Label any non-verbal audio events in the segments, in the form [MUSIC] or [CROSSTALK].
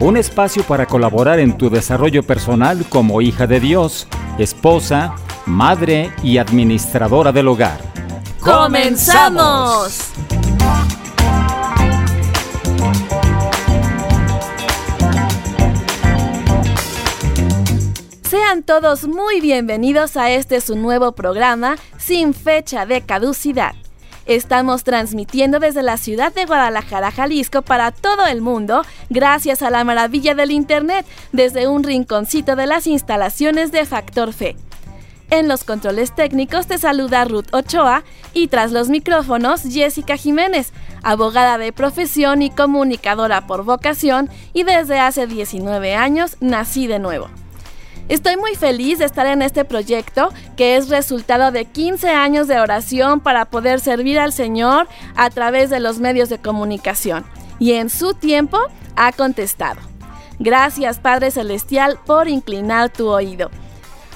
un espacio para colaborar en tu desarrollo personal como hija de Dios, esposa, madre y administradora del hogar. ¡Comenzamos! Sean todos muy bienvenidos a este su nuevo programa sin fecha de caducidad. Estamos transmitiendo desde la ciudad de Guadalajara, Jalisco, para todo el mundo, gracias a la maravilla del Internet, desde un rinconcito de las instalaciones de Factor Fe. En los controles técnicos te saluda Ruth Ochoa y tras los micrófonos Jessica Jiménez, abogada de profesión y comunicadora por vocación y desde hace 19 años nací de nuevo. Estoy muy feliz de estar en este proyecto que es resultado de 15 años de oración para poder servir al Señor a través de los medios de comunicación. Y en su tiempo ha contestado. Gracias Padre Celestial por inclinar tu oído.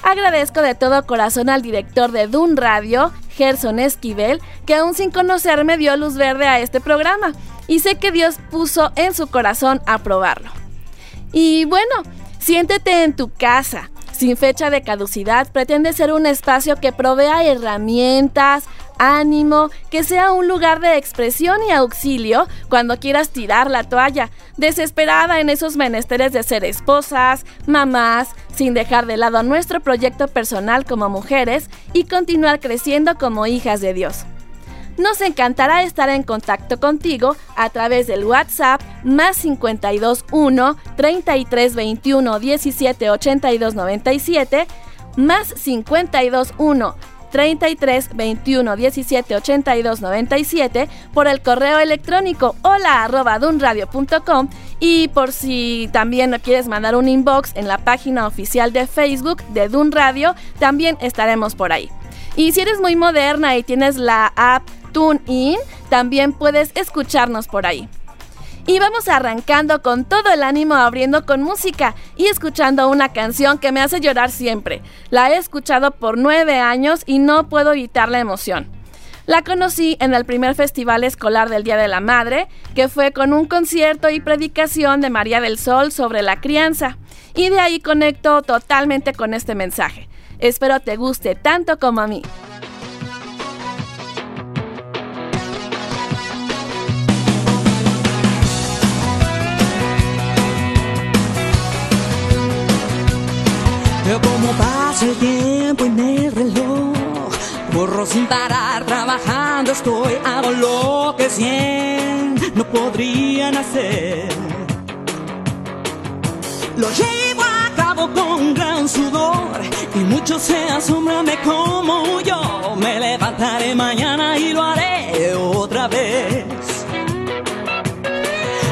Agradezco de todo corazón al director de Dun Radio, Gerson Esquivel, que aún sin conocerme dio luz verde a este programa y sé que Dios puso en su corazón aprobarlo. Y bueno, Siéntete en tu casa. Sin fecha de caducidad, pretende ser un espacio que provea herramientas, ánimo, que sea un lugar de expresión y auxilio cuando quieras tirar la toalla, desesperada en esos menesteres de ser esposas, mamás, sin dejar de lado nuestro proyecto personal como mujeres y continuar creciendo como hijas de Dios. Nos encantará estar en contacto contigo a través del WhatsApp más 521 33 21 17 82 97 más 521 33 21 17 82 97 por el correo electrónico hola arroba dunradio.com y por si también no quieres mandar un inbox en la página oficial de Facebook de Dun Radio, también estaremos por ahí. Y si eres muy moderna y tienes la app TuneIn, también puedes escucharnos por ahí. Y vamos arrancando con todo el ánimo abriendo con música y escuchando una canción que me hace llorar siempre. La he escuchado por nueve años y no puedo evitar la emoción. La conocí en el primer festival escolar del Día de la Madre, que fue con un concierto y predicación de María del Sol sobre la crianza. Y de ahí conecto totalmente con este mensaje. Espero te guste tanto como a mí. Veo cómo pasa el tiempo en el reloj. Corro sin parar, trabajando estoy, hago lo que cien no podrían hacer. Lo llevo a cabo con gran sudor y muchos se asombran de cómo yo me levantaré mañana y lo haré otra vez.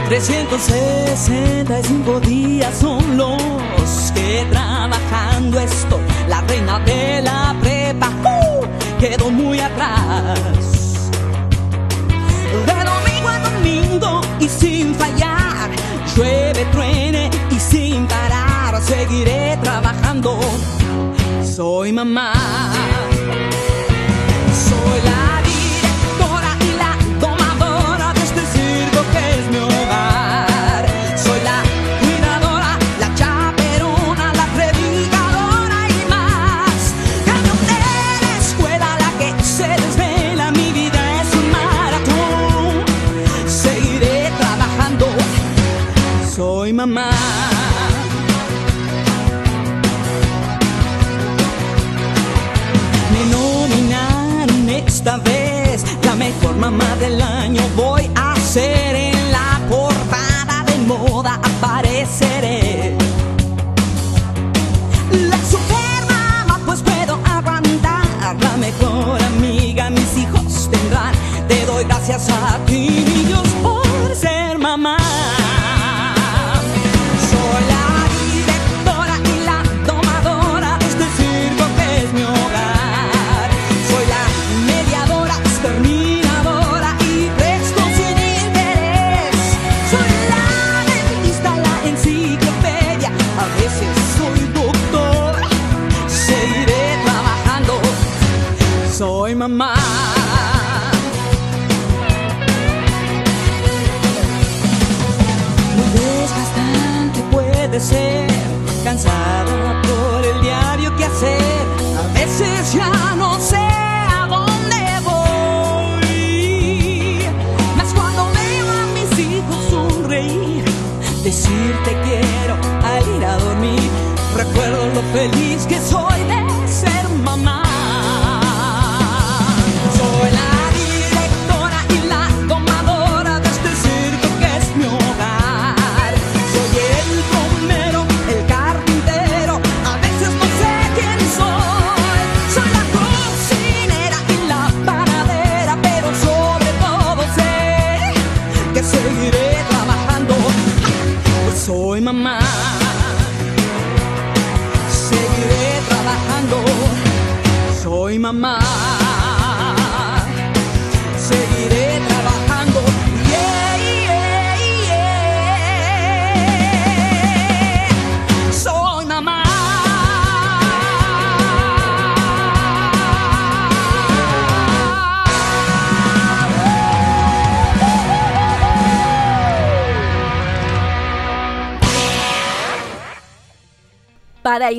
365 días son los que estoy. La reina de la prepa uh, quedó muy atrás. De domingo a domingo y sin fallar, llueve, truene y sin parar, seguiré trabajando. Soy mamá. Esta vez la mejor mamá del año. Voy a ser en la portada de moda, apareceré. La super mamá, pues puedo aguantar. La mejor amiga, mis hijos tendrán. Te doy gracias a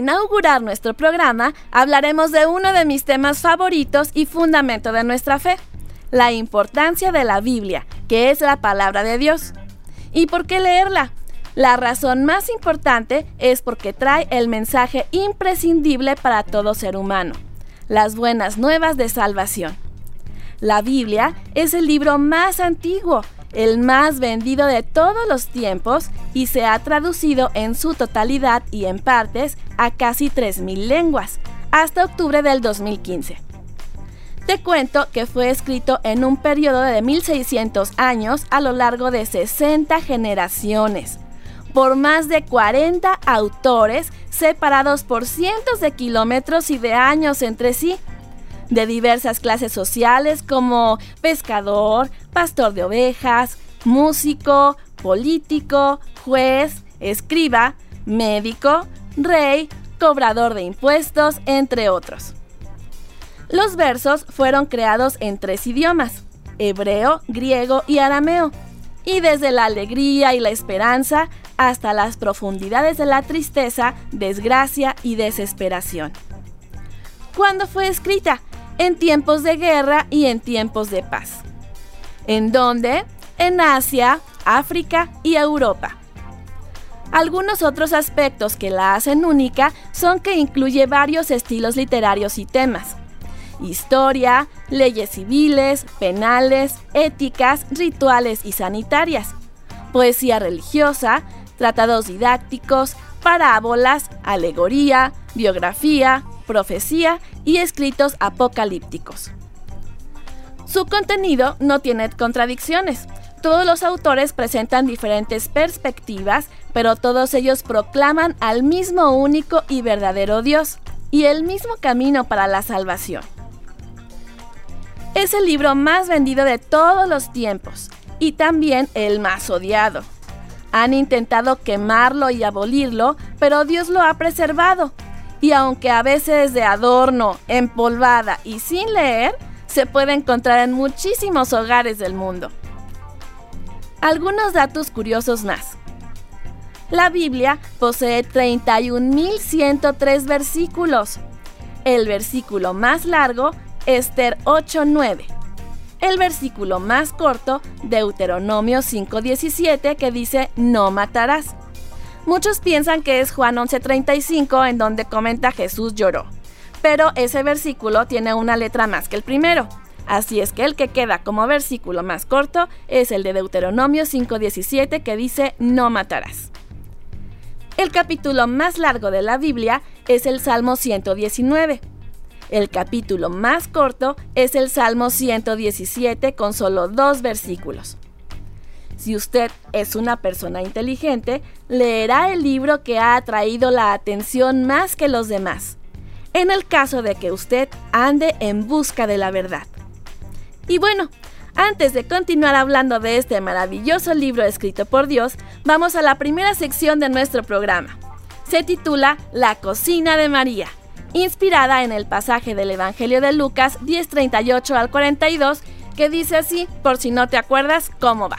inaugurar nuestro programa, hablaremos de uno de mis temas favoritos y fundamento de nuestra fe, la importancia de la Biblia, que es la palabra de Dios. ¿Y por qué leerla? La razón más importante es porque trae el mensaje imprescindible para todo ser humano, las buenas nuevas de salvación. La Biblia es el libro más antiguo, el más vendido de todos los tiempos y se ha traducido en su totalidad y en partes a casi 3.000 lenguas, hasta octubre del 2015. Te cuento que fue escrito en un periodo de 1600 años a lo largo de 60 generaciones, por más de 40 autores separados por cientos de kilómetros y de años entre sí, de diversas clases sociales como pescador, pastor de ovejas, músico, político, juez, escriba, médico, rey, cobrador de impuestos, entre otros. Los versos fueron creados en tres idiomas, hebreo, griego y arameo, y desde la alegría y la esperanza hasta las profundidades de la tristeza, desgracia y desesperación. ¿Cuándo fue escrita? En tiempos de guerra y en tiempos de paz. ¿En dónde? En Asia, África y Europa. Algunos otros aspectos que la hacen única son que incluye varios estilos literarios y temas. Historia, leyes civiles, penales, éticas, rituales y sanitarias. Poesía religiosa, tratados didácticos, parábolas, alegoría, biografía, profecía y escritos apocalípticos. Su contenido no tiene contradicciones. Todos los autores presentan diferentes perspectivas, pero todos ellos proclaman al mismo único y verdadero Dios y el mismo camino para la salvación. Es el libro más vendido de todos los tiempos y también el más odiado. Han intentado quemarlo y abolirlo, pero Dios lo ha preservado. Y aunque a veces de adorno, empolvada y sin leer, se puede encontrar en muchísimos hogares del mundo. Algunos datos curiosos más. La Biblia posee 31.103 versículos. El versículo más largo, Esther 8.9. El versículo más corto, Deuteronomio 5.17, que dice no matarás. Muchos piensan que es Juan 11.35 en donde comenta Jesús lloró, pero ese versículo tiene una letra más que el primero. Así es que el que queda como versículo más corto es el de Deuteronomio 5.17 que dice no matarás. El capítulo más largo de la Biblia es el Salmo 119. El capítulo más corto es el Salmo 117 con solo dos versículos. Si usted es una persona inteligente, leerá el libro que ha atraído la atención más que los demás, en el caso de que usted ande en busca de la verdad. Y bueno, antes de continuar hablando de este maravilloso libro escrito por Dios, vamos a la primera sección de nuestro programa. Se titula La cocina de María, inspirada en el pasaje del Evangelio de Lucas 10:38 al 42, que dice así, por si no te acuerdas cómo va.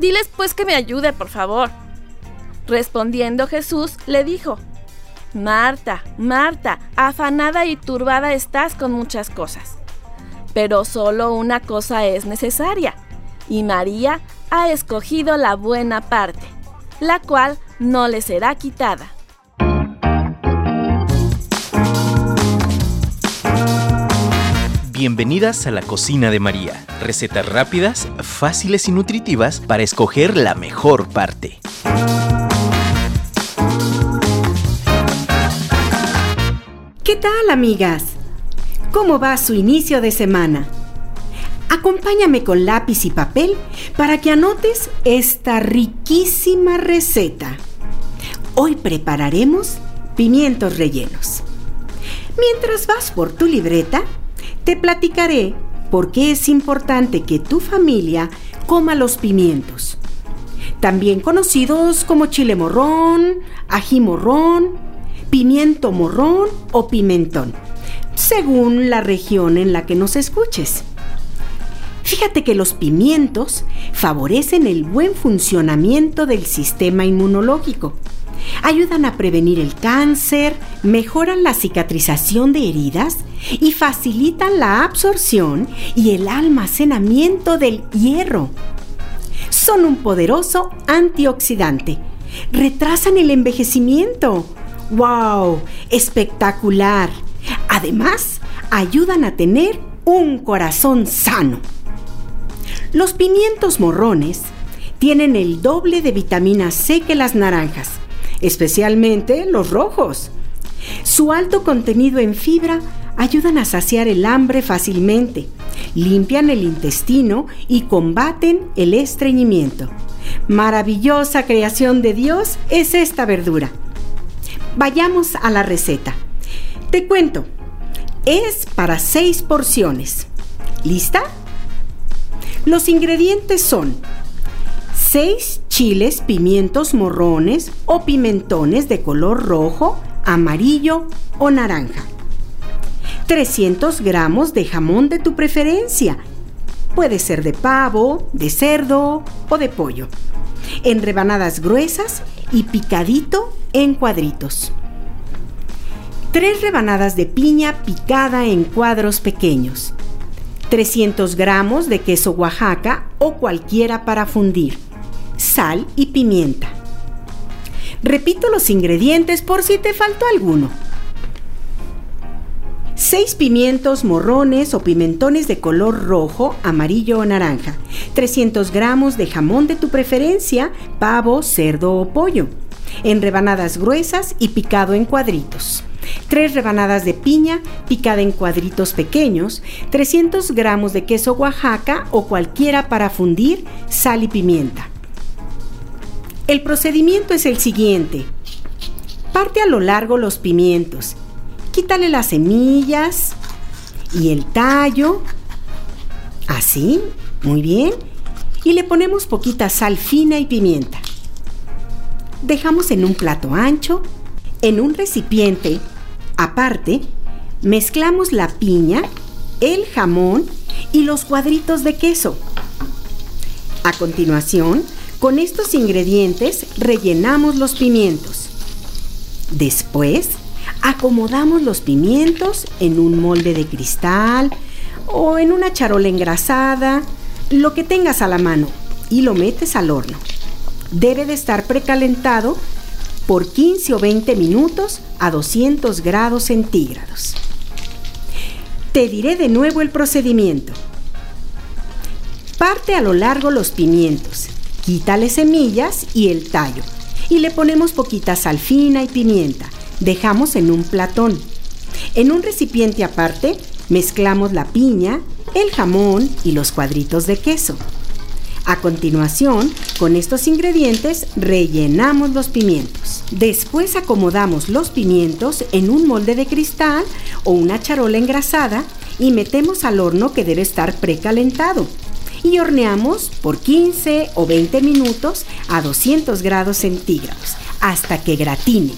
Diles pues que me ayude, por favor. Respondiendo Jesús, le dijo, Marta, Marta, afanada y turbada estás con muchas cosas pero solo una cosa es necesaria, y María ha escogido la buena parte, la cual no le será quitada. Bienvenidas a la cocina de María. Recetas rápidas, fáciles y nutritivas para escoger la mejor parte. ¿Qué tal, amigas? cómo va su inicio de semana. Acompáñame con lápiz y papel para que anotes esta riquísima receta. Hoy prepararemos pimientos rellenos. Mientras vas por tu libreta, te platicaré por qué es importante que tu familia coma los pimientos, también conocidos como chile morrón, ají morrón, pimiento morrón o pimentón según la región en la que nos escuches. Fíjate que los pimientos favorecen el buen funcionamiento del sistema inmunológico. Ayudan a prevenir el cáncer, mejoran la cicatrización de heridas y facilitan la absorción y el almacenamiento del hierro. Son un poderoso antioxidante. Retrasan el envejecimiento. ¡Wow! ¡Espectacular! Además, ayudan a tener un corazón sano. Los pimientos morrones tienen el doble de vitamina C que las naranjas, especialmente los rojos. Su alto contenido en fibra ayudan a saciar el hambre fácilmente, limpian el intestino y combaten el estreñimiento. Maravillosa creación de Dios es esta verdura. Vayamos a la receta. Te cuento, es para seis porciones. ¿Lista? Los ingredientes son 6 chiles, pimientos morrones o pimentones de color rojo, amarillo o naranja. 300 gramos de jamón de tu preferencia. Puede ser de pavo, de cerdo o de pollo. En rebanadas gruesas y picadito en cuadritos. 3 rebanadas de piña picada en cuadros pequeños, 300 gramos de queso Oaxaca o cualquiera para fundir, sal y pimienta. Repito los ingredientes por si te faltó alguno. 6 pimientos morrones o pimentones de color rojo, amarillo o naranja, 300 gramos de jamón de tu preferencia, pavo, cerdo o pollo, en rebanadas gruesas y picado en cuadritos. 3 rebanadas de piña picada en cuadritos pequeños, 300 gramos de queso Oaxaca o cualquiera para fundir, sal y pimienta. El procedimiento es el siguiente. Parte a lo largo los pimientos, quítale las semillas y el tallo, así, muy bien, y le ponemos poquita sal fina y pimienta. Dejamos en un plato ancho, en un recipiente Aparte, mezclamos la piña, el jamón y los cuadritos de queso. A continuación, con estos ingredientes rellenamos los pimientos. Después, acomodamos los pimientos en un molde de cristal o en una charola engrasada, lo que tengas a la mano, y lo metes al horno. Debe de estar precalentado por 15 o 20 minutos a 200 grados centígrados. Te diré de nuevo el procedimiento. Parte a lo largo los pimientos, quítale semillas y el tallo y le ponemos poquita sal fina y pimienta. Dejamos en un platón. En un recipiente aparte mezclamos la piña, el jamón y los cuadritos de queso. A continuación, con estos ingredientes rellenamos los pimientos. Después acomodamos los pimientos en un molde de cristal o una charola engrasada y metemos al horno que debe estar precalentado. Y horneamos por 15 o 20 minutos a 200 grados centígrados hasta que gratine.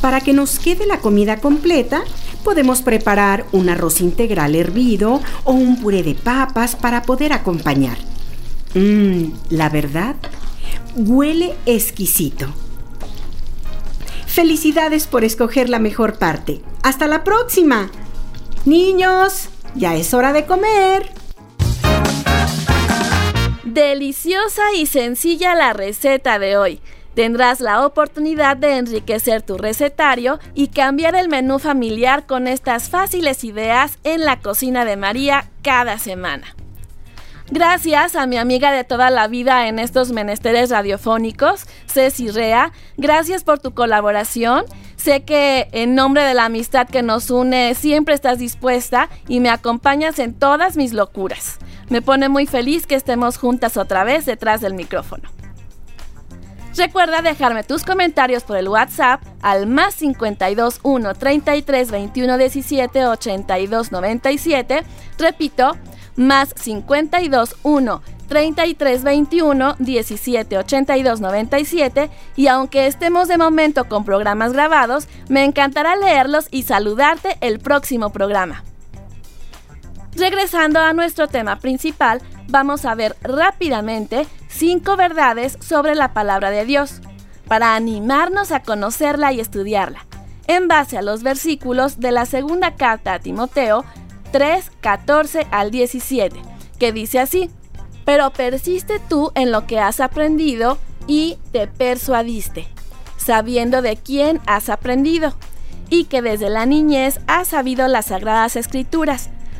Para que nos quede la comida completa, podemos preparar un arroz integral hervido o un puré de papas para poder acompañar. Mmm, la verdad, huele exquisito. Felicidades por escoger la mejor parte. Hasta la próxima. Niños, ya es hora de comer. Deliciosa y sencilla la receta de hoy. Tendrás la oportunidad de enriquecer tu recetario y cambiar el menú familiar con estas fáciles ideas en la cocina de María cada semana. Gracias a mi amiga de toda la vida en estos menesteres radiofónicos, Ceci Rea. Gracias por tu colaboración. Sé que en nombre de la amistad que nos une siempre estás dispuesta y me acompañas en todas mis locuras. Me pone muy feliz que estemos juntas otra vez detrás del micrófono. Recuerda dejarme tus comentarios por el WhatsApp al más 52 1 33 21 17 82 97. Repito, más 52 1 33 21 17 82 97 y aunque estemos de momento con programas grabados, me encantará leerlos y saludarte el próximo programa. Regresando a nuestro tema principal, vamos a ver rápidamente cinco verdades sobre la palabra de Dios, para animarnos a conocerla y estudiarla, en base a los versículos de la segunda carta a Timoteo 3, 14 al 17, que dice así, pero persiste tú en lo que has aprendido y te persuadiste, sabiendo de quién has aprendido, y que desde la niñez has sabido las sagradas escrituras,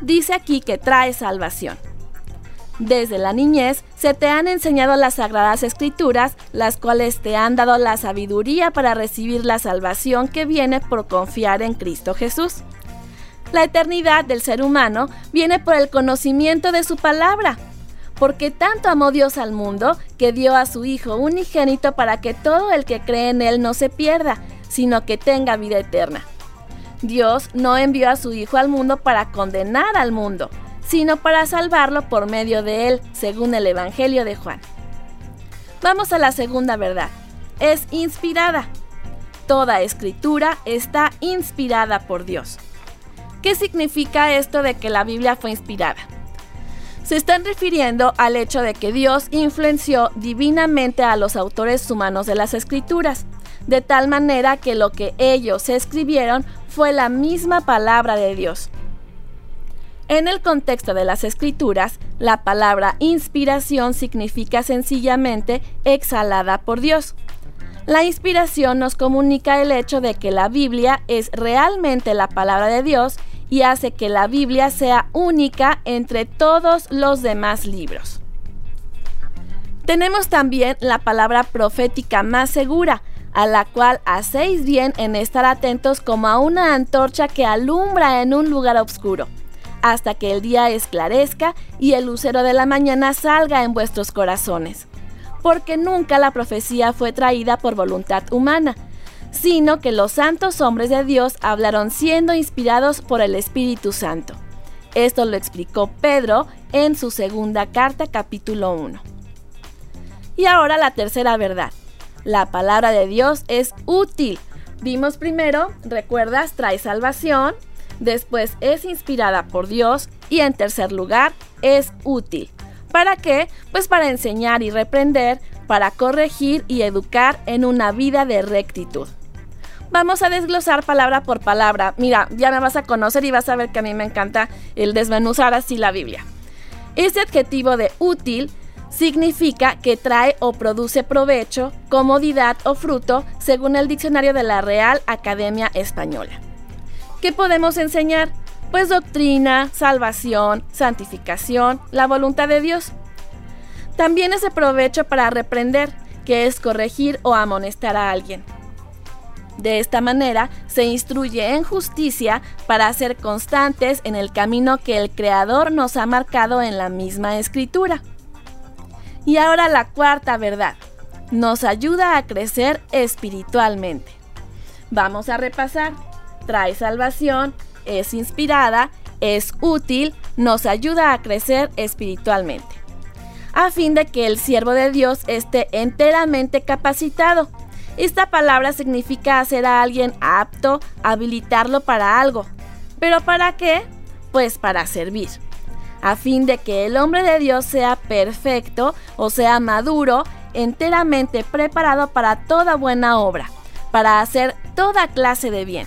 dice aquí que trae salvación. Desde la niñez se te han enseñado las sagradas escrituras, las cuales te han dado la sabiduría para recibir la salvación que viene por confiar en Cristo Jesús. La eternidad del ser humano viene por el conocimiento de su palabra, porque tanto amó Dios al mundo que dio a su Hijo unigénito para que todo el que cree en Él no se pierda, sino que tenga vida eterna. Dios no envió a su Hijo al mundo para condenar al mundo, sino para salvarlo por medio de él, según el Evangelio de Juan. Vamos a la segunda verdad. Es inspirada. Toda escritura está inspirada por Dios. ¿Qué significa esto de que la Biblia fue inspirada? Se están refiriendo al hecho de que Dios influenció divinamente a los autores humanos de las escrituras, de tal manera que lo que ellos escribieron fue la misma palabra de Dios. En el contexto de las escrituras, la palabra inspiración significa sencillamente exhalada por Dios. La inspiración nos comunica el hecho de que la Biblia es realmente la palabra de Dios y hace que la Biblia sea única entre todos los demás libros. Tenemos también la palabra profética más segura, a la cual hacéis bien en estar atentos como a una antorcha que alumbra en un lugar oscuro, hasta que el día esclarezca y el lucero de la mañana salga en vuestros corazones. Porque nunca la profecía fue traída por voluntad humana, sino que los santos hombres de Dios hablaron siendo inspirados por el Espíritu Santo. Esto lo explicó Pedro en su segunda carta capítulo 1. Y ahora la tercera verdad. La palabra de Dios es útil. Vimos primero, recuerdas, trae salvación, después es inspirada por Dios y en tercer lugar es útil. ¿Para qué? Pues para enseñar y reprender, para corregir y educar en una vida de rectitud. Vamos a desglosar palabra por palabra. Mira, ya me vas a conocer y vas a ver que a mí me encanta el desmenuzar así la Biblia. Este adjetivo de útil significa que trae o produce provecho, comodidad o fruto, según el diccionario de la Real Academia Española. ¿Qué podemos enseñar? Pues doctrina, salvación, santificación, la voluntad de Dios. También es de provecho para reprender, que es corregir o amonestar a alguien. De esta manera se instruye en justicia para ser constantes en el camino que el Creador nos ha marcado en la misma escritura. Y ahora la cuarta verdad. Nos ayuda a crecer espiritualmente. Vamos a repasar. Trae salvación, es inspirada, es útil, nos ayuda a crecer espiritualmente. A fin de que el siervo de Dios esté enteramente capacitado. Esta palabra significa hacer a alguien apto, habilitarlo para algo. ¿Pero para qué? Pues para servir a fin de que el hombre de Dios sea perfecto, o sea maduro, enteramente preparado para toda buena obra, para hacer toda clase de bien.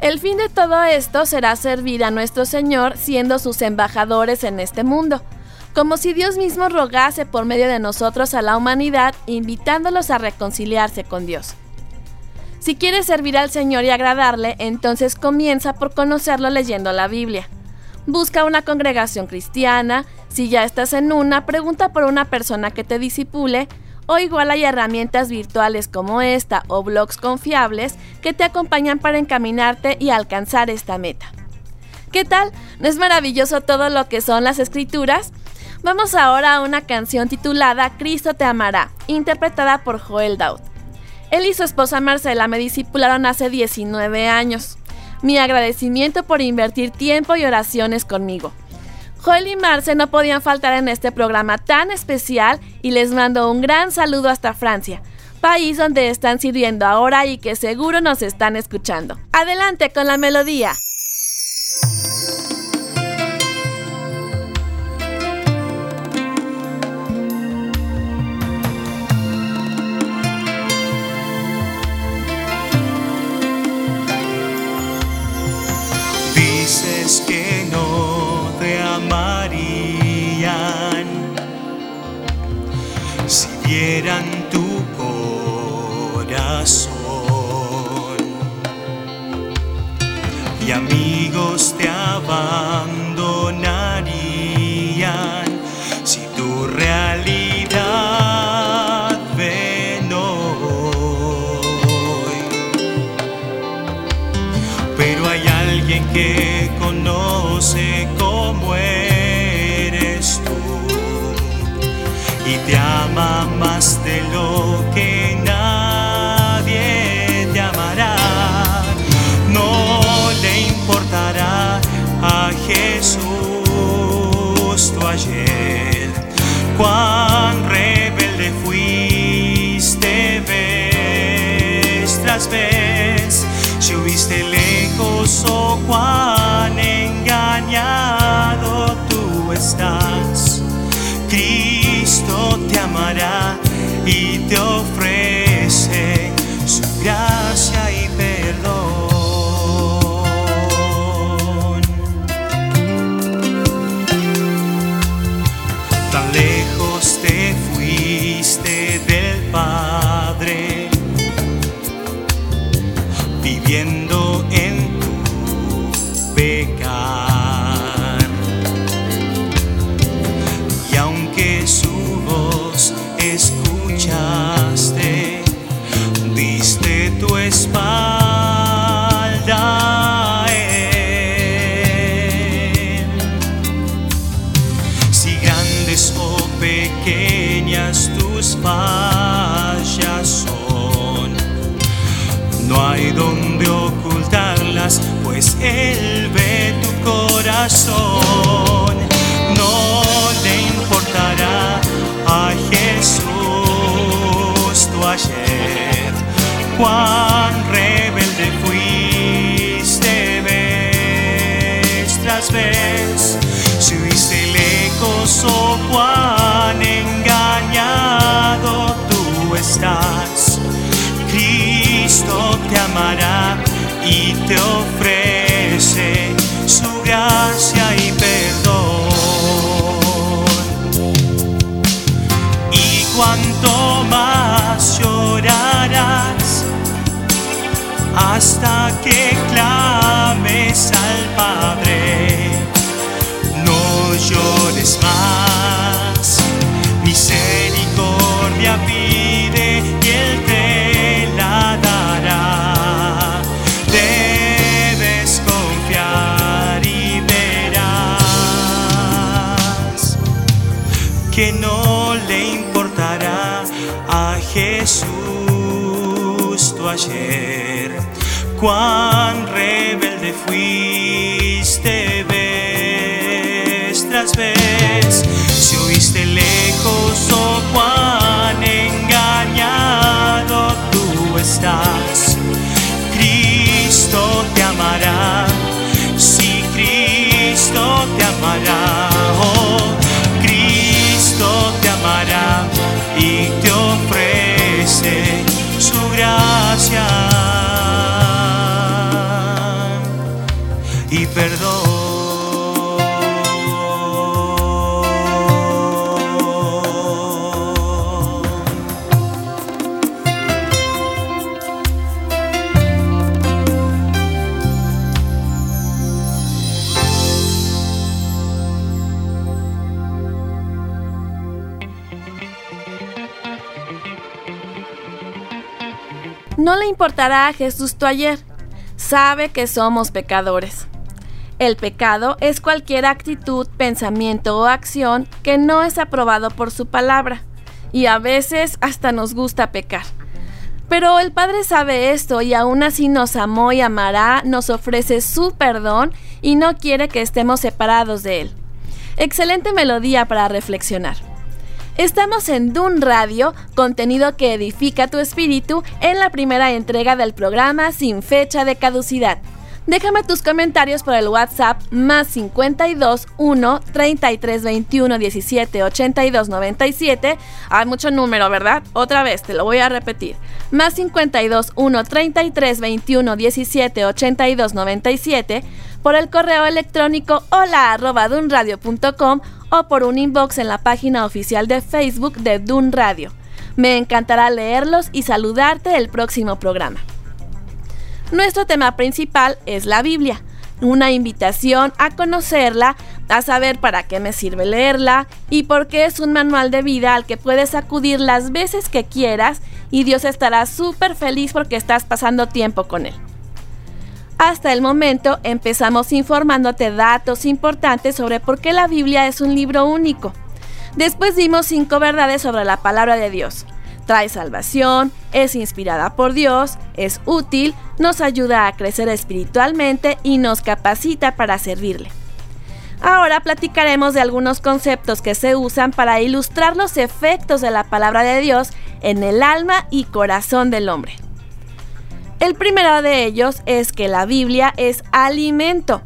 El fin de todo esto será servir a nuestro Señor siendo sus embajadores en este mundo, como si Dios mismo rogase por medio de nosotros a la humanidad, invitándolos a reconciliarse con Dios. Si quieres servir al Señor y agradarle, entonces comienza por conocerlo leyendo la Biblia. Busca una congregación cristiana, si ya estás en una, pregunta por una persona que te disipule, o igual hay herramientas virtuales como esta o blogs confiables que te acompañan para encaminarte y alcanzar esta meta. ¿Qué tal? ¿No es maravilloso todo lo que son las escrituras? Vamos ahora a una canción titulada Cristo te amará, interpretada por Joel Daud. Él y su esposa Marcela me disipularon hace 19 años mi agradecimiento por invertir tiempo y oraciones conmigo. Joel y Marce no podían faltar en este programa tan especial y les mando un gran saludo hasta Francia, país donde están sirviendo ahora y que seguro nos están escuchando. Adelante con la melodía. Vieran tu corazón. Y amigos te abandonarían ama más de lo que nadie te amará. No le importará a Jesús tu ayer. Cuán rebelde fuiste vez tras vez, si huiste lejos o cuán y te Cuán rebelde fuiste vez tras vez, si huiste lejos o cuán engañado tú estás. Cristo te amará y te ofrece su gracia y perdón. cuanto más hasta que clames al Padre. No llores más, misericordia pide y Él te la dará. Debes confiar y verás que no le importará a Jesús tu ayer. Cuán rebelde fuiste vez tras vez. Si oíste lejos o cuán engañado tú estás. Cristo te amará. Si Cristo te amará. Importará a Jesús tu ayer. Sabe que somos pecadores. El pecado es cualquier actitud, pensamiento o acción que no es aprobado por su palabra. Y a veces hasta nos gusta pecar. Pero el Padre sabe esto y aún así nos amó y amará, nos ofrece su perdón y no quiere que estemos separados de Él. Excelente melodía para reflexionar. Estamos en Dun Radio, contenido que edifica tu espíritu en la primera entrega del programa sin fecha de caducidad. Déjame tus comentarios por el WhatsApp más 52 1 33 21 17 82 97. Hay mucho número, ¿verdad? Otra vez, te lo voy a repetir. Más 52 1 33 21 17 82 97 por el correo electrónico hola arroba dunradio.com o por un inbox en la página oficial de Facebook de Dun Radio. Me encantará leerlos y saludarte el próximo programa. Nuestro tema principal es la Biblia, una invitación a conocerla, a saber para qué me sirve leerla y por qué es un manual de vida al que puedes acudir las veces que quieras y Dios estará súper feliz porque estás pasando tiempo con Él. Hasta el momento empezamos informándote datos importantes sobre por qué la Biblia es un libro único. Después dimos cinco verdades sobre la palabra de Dios. Trae salvación, es inspirada por Dios, es útil, nos ayuda a crecer espiritualmente y nos capacita para servirle. Ahora platicaremos de algunos conceptos que se usan para ilustrar los efectos de la palabra de Dios en el alma y corazón del hombre. El primero de ellos es que la Biblia es alimento.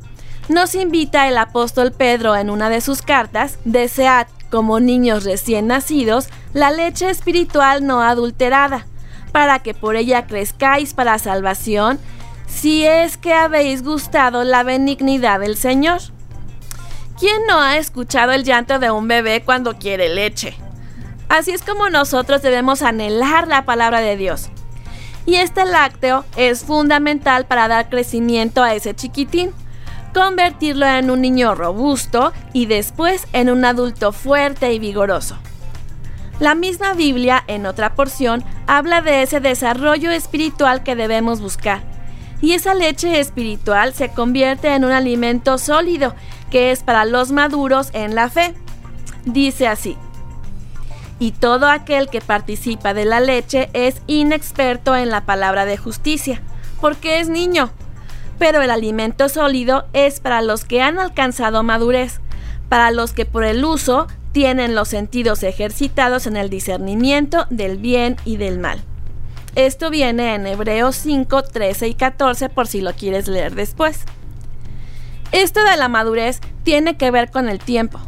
Nos invita el apóstol Pedro en una de sus cartas, desead como niños recién nacidos la leche espiritual no adulterada, para que por ella crezcáis para salvación, si es que habéis gustado la benignidad del Señor. ¿Quién no ha escuchado el llanto de un bebé cuando quiere leche? Así es como nosotros debemos anhelar la palabra de Dios. Y este lácteo es fundamental para dar crecimiento a ese chiquitín, convertirlo en un niño robusto y después en un adulto fuerte y vigoroso. La misma Biblia, en otra porción, habla de ese desarrollo espiritual que debemos buscar. Y esa leche espiritual se convierte en un alimento sólido que es para los maduros en la fe. Dice así, y todo aquel que participa de la leche es inexperto en la palabra de justicia, porque es niño. Pero el alimento sólido es para los que han alcanzado madurez, para los que por el uso tienen los sentidos ejercitados en el discernimiento del bien y del mal. Esto viene en Hebreos 5, 13 y 14 por si lo quieres leer después. Esto de la madurez tiene que ver con el tiempo.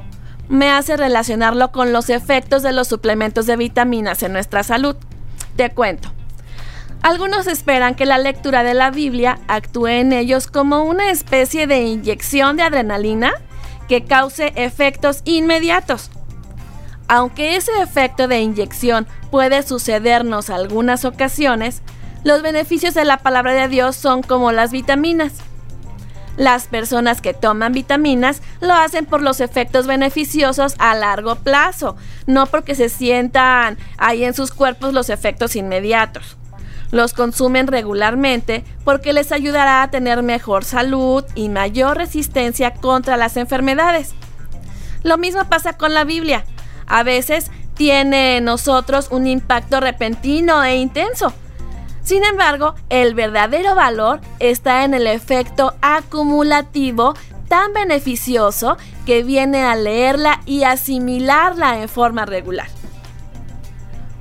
Me hace relacionarlo con los efectos de los suplementos de vitaminas en nuestra salud. Te cuento. Algunos esperan que la lectura de la Biblia actúe en ellos como una especie de inyección de adrenalina que cause efectos inmediatos. Aunque ese efecto de inyección puede sucedernos algunas ocasiones, los beneficios de la palabra de Dios son como las vitaminas. Las personas que toman vitaminas lo hacen por los efectos beneficiosos a largo plazo, no porque se sientan ahí en sus cuerpos los efectos inmediatos. Los consumen regularmente porque les ayudará a tener mejor salud y mayor resistencia contra las enfermedades. Lo mismo pasa con la Biblia. A veces tiene en nosotros un impacto repentino e intenso. Sin embargo, el verdadero valor está en el efecto acumulativo tan beneficioso que viene a leerla y asimilarla en forma regular.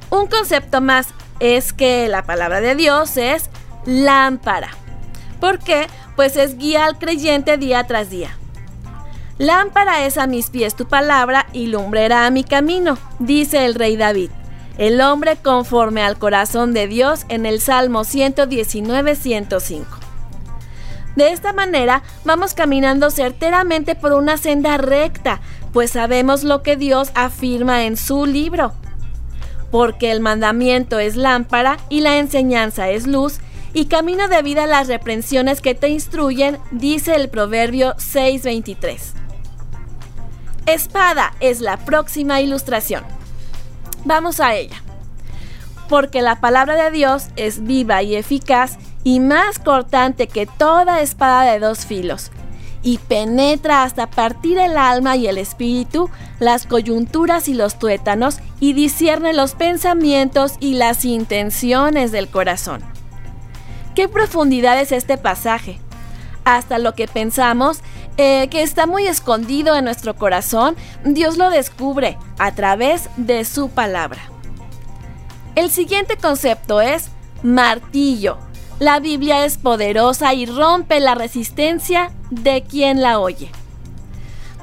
Un concepto más es que la palabra de Dios es lámpara. ¿Por qué? Pues es guía al creyente día tras día. Lámpara es a mis pies tu palabra y lumbrera a mi camino, dice el rey David, el hombre conforme al corazón de Dios en el Salmo 119-105. De esta manera vamos caminando certeramente por una senda recta, pues sabemos lo que Dios afirma en su libro. Porque el mandamiento es lámpara y la enseñanza es luz, y camino de vida las reprensiones que te instruyen, dice el Proverbio 6:23. Espada es la próxima ilustración. Vamos a ella. Porque la palabra de Dios es viva y eficaz y más cortante que toda espada de dos filos, y penetra hasta partir el alma y el espíritu, las coyunturas y los tuétanos, y discierne los pensamientos y las intenciones del corazón. ¿Qué profundidad es este pasaje? Hasta lo que pensamos eh, que está muy escondido en nuestro corazón, Dios lo descubre a través de su palabra. El siguiente concepto es martillo. La Biblia es poderosa y rompe la resistencia de quien la oye.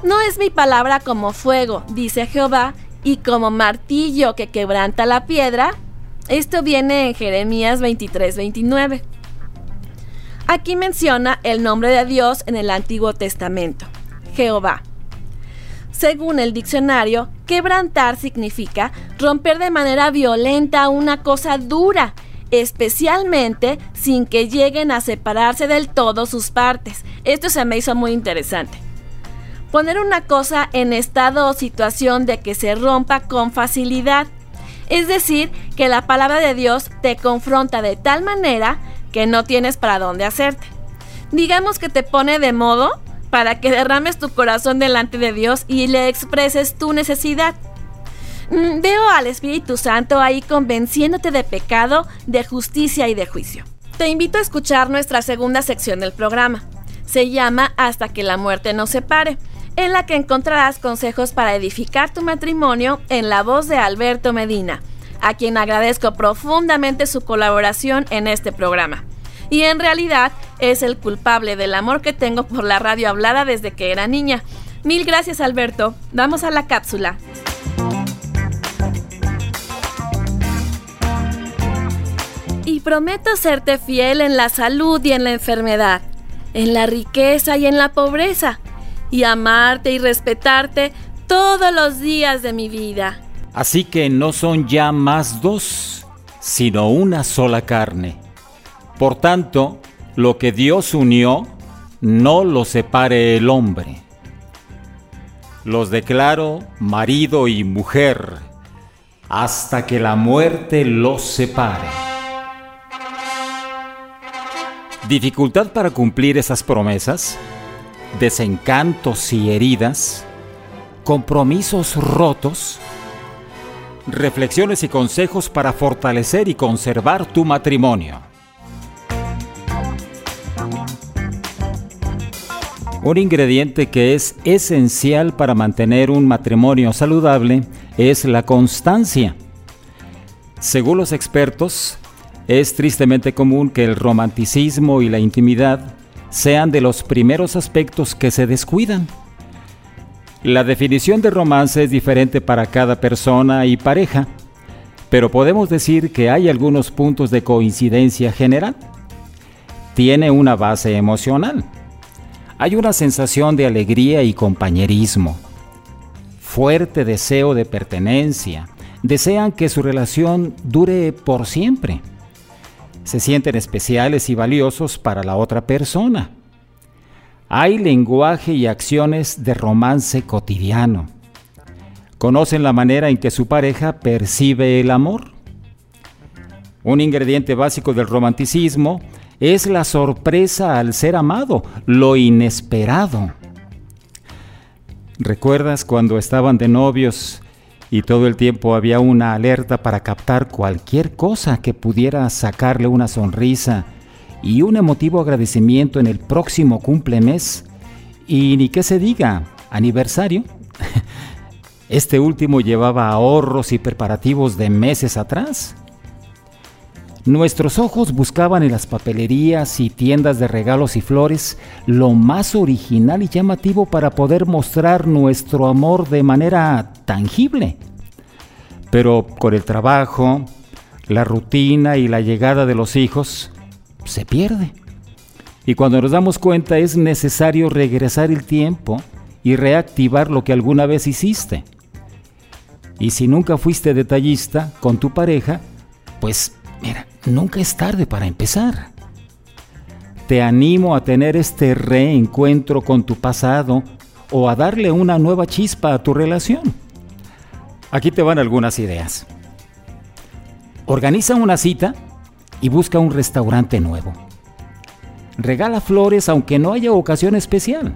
No es mi palabra como fuego, dice Jehová, y como martillo que quebranta la piedra. Esto viene en Jeremías 23-29. Aquí menciona el nombre de Dios en el Antiguo Testamento, Jehová. Según el diccionario, quebrantar significa romper de manera violenta una cosa dura, especialmente sin que lleguen a separarse del todo sus partes. Esto se me hizo muy interesante. Poner una cosa en estado o situación de que se rompa con facilidad. Es decir, que la palabra de Dios te confronta de tal manera que no tienes para dónde hacerte. Digamos que te pone de modo para que derrames tu corazón delante de Dios y le expreses tu necesidad. Mm, veo al Espíritu Santo ahí convenciéndote de pecado, de justicia y de juicio. Te invito a escuchar nuestra segunda sección del programa. Se llama Hasta que la muerte nos separe, en la que encontrarás consejos para edificar tu matrimonio en la voz de Alberto Medina a quien agradezco profundamente su colaboración en este programa. Y en realidad es el culpable del amor que tengo por la radio hablada desde que era niña. Mil gracias Alberto. Vamos a la cápsula. Y prometo serte fiel en la salud y en la enfermedad, en la riqueza y en la pobreza, y amarte y respetarte todos los días de mi vida Así que no son ya más dos, sino una sola carne. Por tanto, lo que Dios unió, no lo separe el hombre. Los declaro marido y mujer hasta que la muerte los separe. ¿Dificultad para cumplir esas promesas? ¿Desencantos y heridas? ¿Compromisos rotos? Reflexiones y consejos para fortalecer y conservar tu matrimonio. Un ingrediente que es esencial para mantener un matrimonio saludable es la constancia. Según los expertos, es tristemente común que el romanticismo y la intimidad sean de los primeros aspectos que se descuidan. La definición de romance es diferente para cada persona y pareja, pero podemos decir que hay algunos puntos de coincidencia general. Tiene una base emocional. Hay una sensación de alegría y compañerismo. fuerte deseo de pertenencia. Desean que su relación dure por siempre. Se sienten especiales y valiosos para la otra persona. Hay lenguaje y acciones de romance cotidiano. Conocen la manera en que su pareja percibe el amor. Un ingrediente básico del romanticismo es la sorpresa al ser amado, lo inesperado. ¿Recuerdas cuando estaban de novios y todo el tiempo había una alerta para captar cualquier cosa que pudiera sacarle una sonrisa y un emotivo agradecimiento en el próximo cumplemes? Y ni qué se diga, aniversario. [LAUGHS] Este último llevaba ahorros y preparativos de meses atrás. Nuestros ojos buscaban en las papelerías y tiendas de regalos y flores lo más original y llamativo para poder mostrar nuestro amor de manera tangible. Pero con el trabajo, la rutina y la llegada de los hijos, se pierde. Y cuando nos damos cuenta es necesario regresar el tiempo y reactivar lo que alguna vez hiciste. Y si nunca fuiste detallista con tu pareja, pues mira, nunca es tarde para empezar. Te animo a tener este reencuentro con tu pasado o a darle una nueva chispa a tu relación. Aquí te van algunas ideas. Organiza una cita y busca un restaurante nuevo. Regala flores aunque no haya ocasión especial.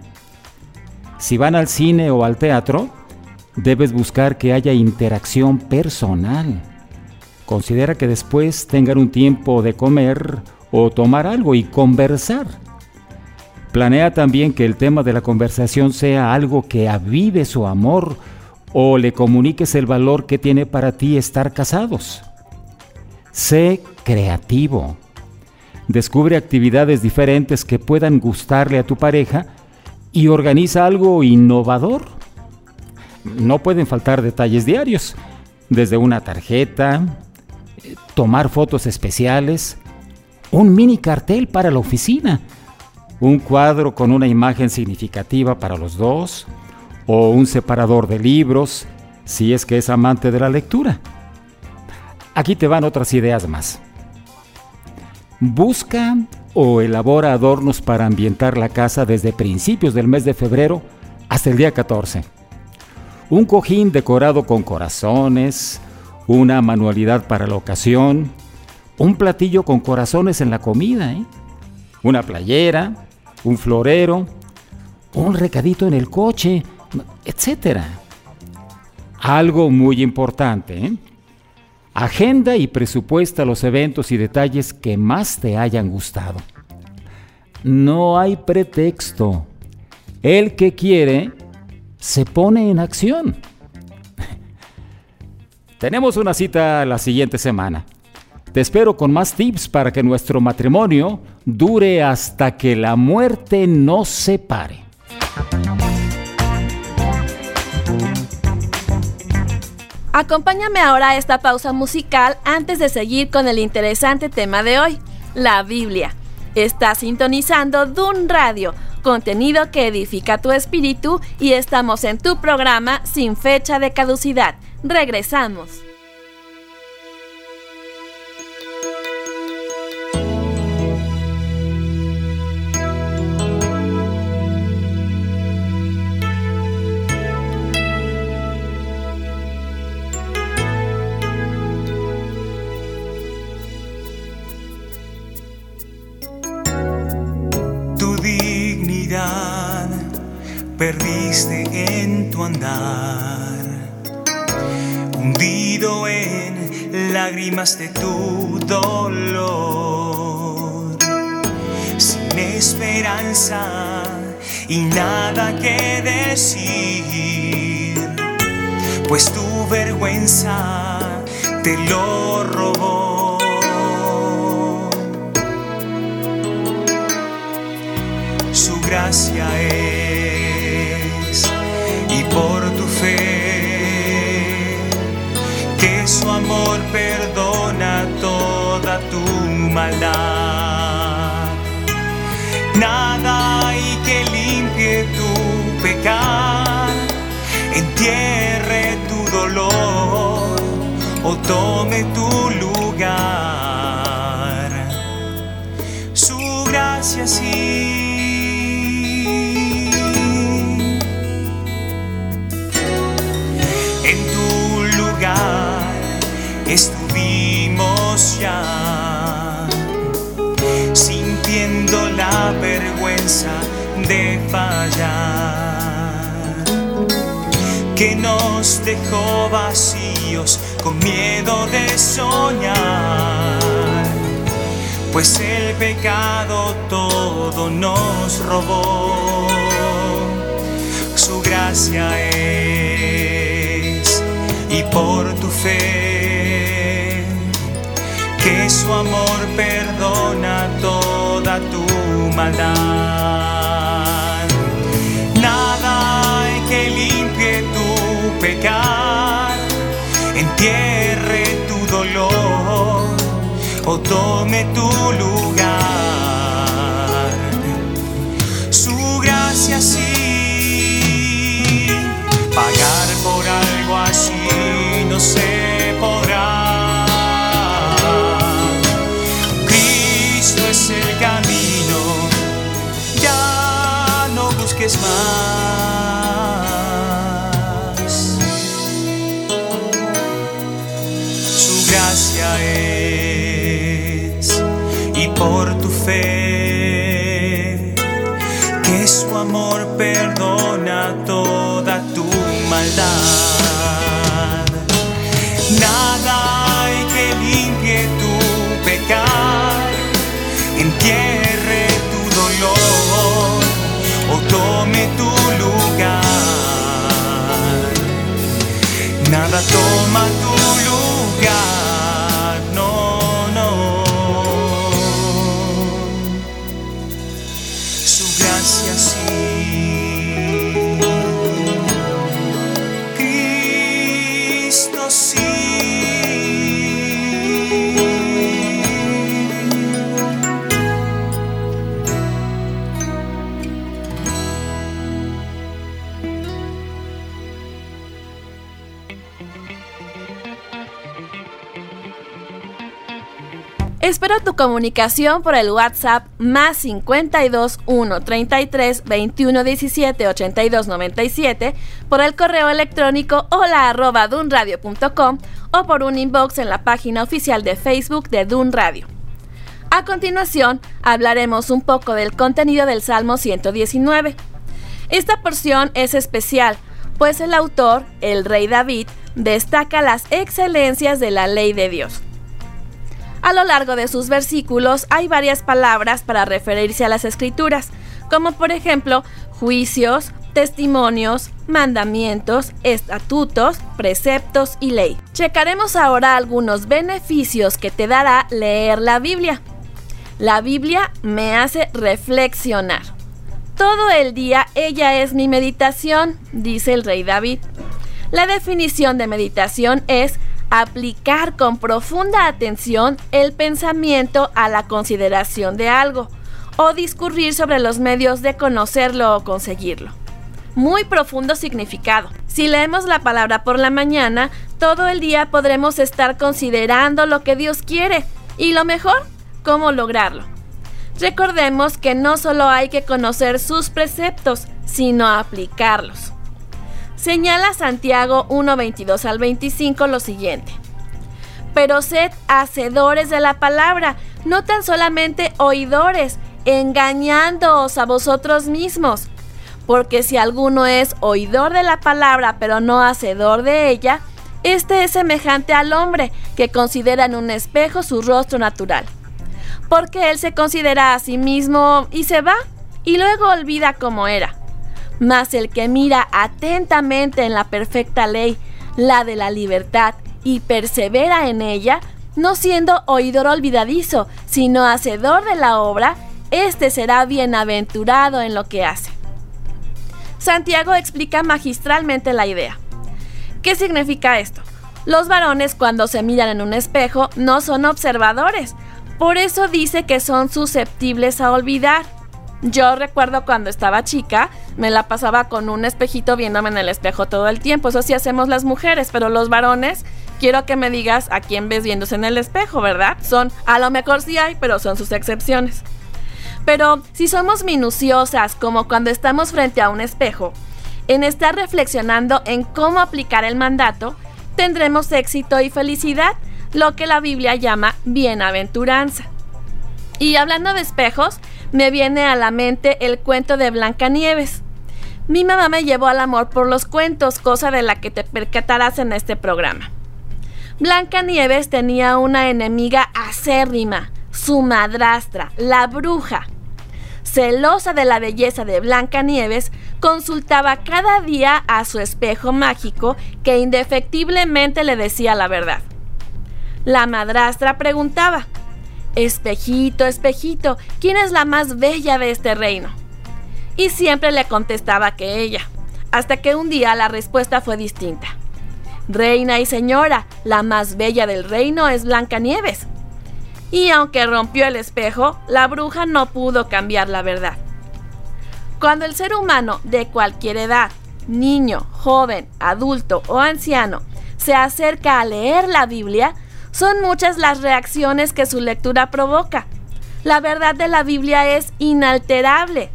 Si van al cine o al teatro, debes buscar que haya interacción personal Considera que después tengan un tiempo de comer o tomar algo y conversar. Planea también que el tema de la conversación sea algo que avive su amor o le comuniques el valor que tiene para ti estar casados. Sé creativo. Descubre actividades diferentes que puedan gustarle a tu pareja y organiza algo innovador. No pueden faltar detalles diarios, desde una tarjeta, tomar fotos especiales, un mini cartel para la oficina, un cuadro con una imagen significativa para los dos, o un separador de libros, si es que es amante de la lectura. Aquí te van otras ideas más. Busca o elabora adornos para ambientar la casa desde principios del mes de febrero hasta el día 14. Un cojín decorado con corazones, una manualidad para la ocasión, un platillo con corazones en la comida, ¿eh? una playera, un florero, un recadito en el coche, etc. Algo muy importante, ¿eh? Agenda y presupuesta los eventos y detalles que más te hayan gustado. No hay pretexto. El que quiere se pone en acción. [LAUGHS] Tenemos una cita la siguiente semana. Te espero con más tips para que nuestro matrimonio dure hasta que la muerte nos separe. Acompáñame ahora a esta pausa musical antes de seguir con el interesante tema de hoy, la Biblia. Estás sintonizando Dun Radio, contenido que edifica tu espíritu y estamos en tu programa sin fecha de caducidad Regresamos. Perdiste en tu andar. Hundido en lágrimas de tu dolor, sin esperanza y nada que decir, pues tu vergüenza te lo robó. Su gracia es perdona toda tu maldad. Nada hay que limpie tu pecado. En entierre tu dolor o tome tu lugar. Su gracia sí. Fallar, que nos dejó vacíos con miedo de soñar, pues el pecado todo nos robó, su gracia es, y por tu fe, que su amor perdona toda tu maldad. Pecar, entierre tu dolor o tome tu lugar. Tu comunicación por el WhatsApp más 52 1 33 21 17 82 97, por el correo electrónico hola arroba dunradio.com o por un inbox en la página oficial de Facebook de Dun Radio. A continuación, hablaremos un poco del contenido del Salmo 119. Esta porción es especial, pues el autor, el rey David, destaca las excelencias de la ley de Dios. A lo largo de sus versículos hay varias palabras para referirse a las escrituras, como por ejemplo juicios, testimonios, mandamientos, estatutos, preceptos y ley. Checaremos ahora algunos beneficios que te dará leer la Biblia. La Biblia me hace reflexionar. Todo el día ella es mi meditación, dice el rey David. La definición de meditación es aplicar con profunda atención el pensamiento a la consideración de algo o discurrir sobre los medios de conocerlo o conseguirlo. Muy profundo significado. Si leemos la palabra por la mañana, todo el día podremos estar considerando lo que Dios quiere y lo mejor, cómo lograrlo. Recordemos que no solo hay que conocer sus preceptos, sino aplicarlos. Señala Santiago 1.22 al 25 lo siguiente. Pero sed hacedores de la palabra, no tan solamente oidores, engañándoos a vosotros mismos. Porque si alguno es oidor de la palabra, pero no hacedor de ella, este es semejante al hombre que considera en un espejo su rostro natural. Porque él se considera a sí mismo y se va, y luego olvida cómo era. Mas el que mira atentamente en la perfecta ley, la de la libertad, y persevera en ella, no siendo oidor olvidadizo, sino hacedor de la obra, éste será bienaventurado en lo que hace. Santiago explica magistralmente la idea. ¿Qué significa esto? Los varones cuando se miran en un espejo no son observadores, por eso dice que son susceptibles a olvidar. Yo recuerdo cuando estaba chica, me la pasaba con un espejito viéndome en el espejo todo el tiempo. Eso sí hacemos las mujeres, pero los varones, quiero que me digas a quién ves viéndose en el espejo, ¿verdad? Son, a lo mejor sí hay, pero son sus excepciones. Pero si somos minuciosas, como cuando estamos frente a un espejo, en estar reflexionando en cómo aplicar el mandato, tendremos éxito y felicidad, lo que la Biblia llama bienaventuranza. Y hablando de espejos, me viene a la mente el cuento de Blancanieves. Mi mamá me llevó al amor por los cuentos, cosa de la que te percatarás en este programa. Blancanieves tenía una enemiga acérrima, su madrastra, la bruja. Celosa de la belleza de Blancanieves, consultaba cada día a su espejo mágico que indefectiblemente le decía la verdad. La madrastra preguntaba, Espejito, espejito, ¿quién es la más bella de este reino? Y siempre le contestaba que ella, hasta que un día la respuesta fue distinta. Reina y señora, la más bella del reino es Blancanieves. Y aunque rompió el espejo, la bruja no pudo cambiar la verdad. Cuando el ser humano de cualquier edad, niño, joven, adulto o anciano, se acerca a leer la Biblia, son muchas las reacciones que su lectura provoca. La verdad de la Biblia es inalterable.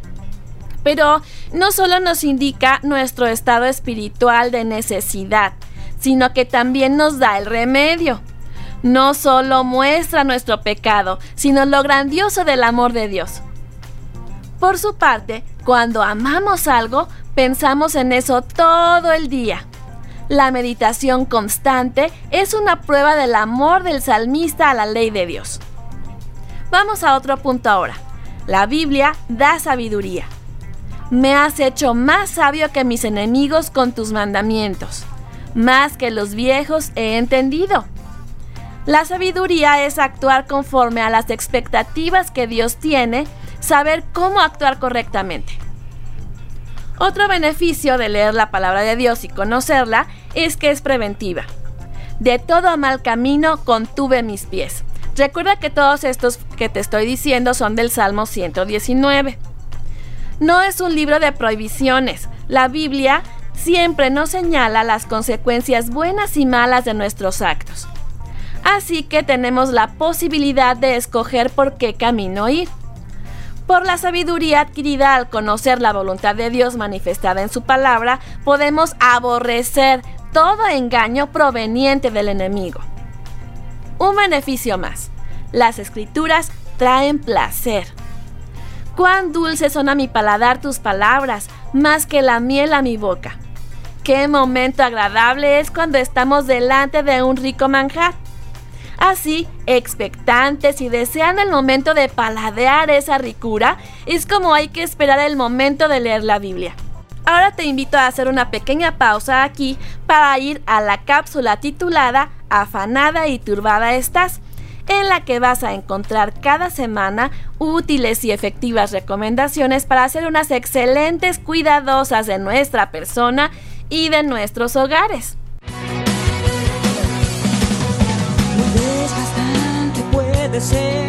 Pero no solo nos indica nuestro estado espiritual de necesidad, sino que también nos da el remedio no solo muestra nuestro pecado, sino lo grandioso del amor de Dios. Por su parte, cuando amamos algo, pensamos en eso todo el día. La meditación constante es una prueba del amor del salmista a la ley de Dios. Vamos a otro punto ahora. La Biblia da sabiduría. Me has hecho más sabio que mis enemigos con tus mandamientos. Más que los viejos he entendido. La sabiduría es actuar conforme a las expectativas que Dios tiene, saber cómo actuar correctamente. Otro beneficio de leer la palabra de Dios y conocerla es que es preventiva. De todo mal camino contuve mis pies. Recuerda que todos estos que te estoy diciendo son del Salmo 119. No es un libro de prohibiciones. La Biblia siempre nos señala las consecuencias buenas y malas de nuestros actos así que tenemos la posibilidad de escoger por qué camino ir. Por la sabiduría adquirida al conocer la voluntad de Dios manifestada en su palabra, podemos aborrecer todo engaño proveniente del enemigo. Un beneficio más. Las escrituras traen placer. Cuán dulces son a mi paladar tus palabras, más que la miel a mi boca. Qué momento agradable es cuando estamos delante de un rico manjar. Así, expectantes y deseando el momento de paladear esa ricura, es como hay que esperar el momento de leer la Biblia. Ahora te invito a hacer una pequeña pausa aquí para ir a la cápsula titulada Afanada y turbada estás, en la que vas a encontrar cada semana útiles y efectivas recomendaciones para hacer unas excelentes cuidadosas de nuestra persona y de nuestros hogares. ser,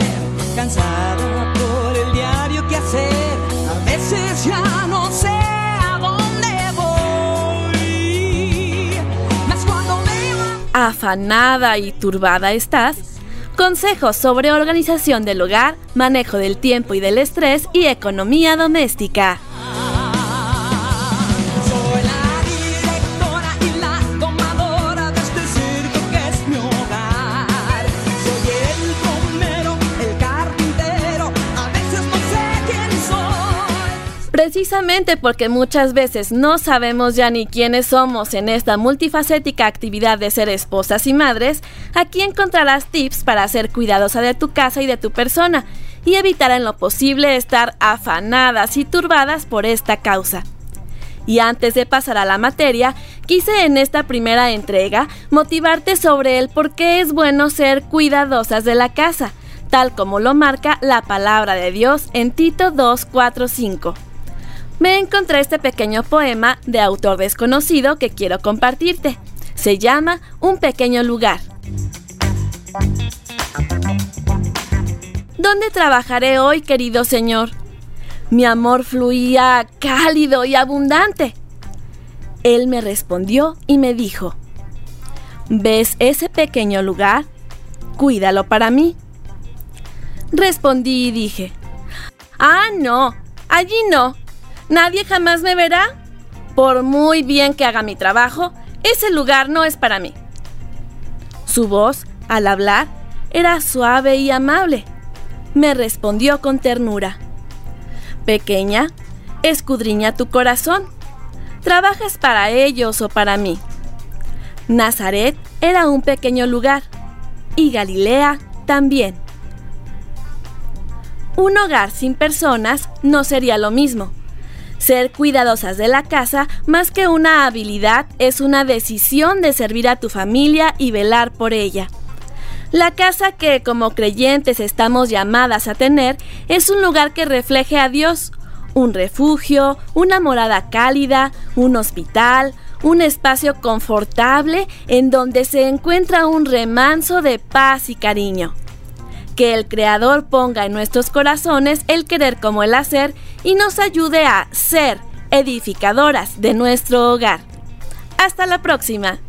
cansada por el diario que hacer. A veces ya no sé Afanada y turbada estás. Consejos sobre organización del hogar, manejo del tiempo y del estrés y economía doméstica. Precisamente porque muchas veces no sabemos ya ni quiénes somos en esta multifacética actividad de ser esposas y madres, aquí encontrarás tips para ser cuidadosa de tu casa y de tu persona y evitar en lo posible estar afanadas y turbadas por esta causa. Y antes de pasar a la materia, quise en esta primera entrega motivarte sobre el por qué es bueno ser cuidadosas de la casa, tal como lo marca la palabra de Dios en Tito 2.4.5 me encontré este pequeño poema de autor desconocido que quiero compartirte. Se llama Un pequeño lugar. ¿Dónde trabajaré hoy, querido Señor? Mi amor fluía cálido y abundante. Él me respondió y me dijo, ¿ves ese pequeño lugar? Cuídalo para mí. Respondí y dije, ah, no, allí no. Nadie jamás me verá. Por muy bien que haga mi trabajo, ese lugar no es para mí. Su voz, al hablar, era suave y amable. Me respondió con ternura. Pequeña, escudriña tu corazón. ¿Trabajas para ellos o para mí? Nazaret era un pequeño lugar y Galilea también. Un hogar sin personas no sería lo mismo. Ser cuidadosas de la casa, más que una habilidad, es una decisión de servir a tu familia y velar por ella. La casa que como creyentes estamos llamadas a tener es un lugar que refleje a Dios, un refugio, una morada cálida, un hospital, un espacio confortable en donde se encuentra un remanso de paz y cariño. Que el Creador ponga en nuestros corazones el querer como el hacer y nos ayude a ser edificadoras de nuestro hogar. Hasta la próxima.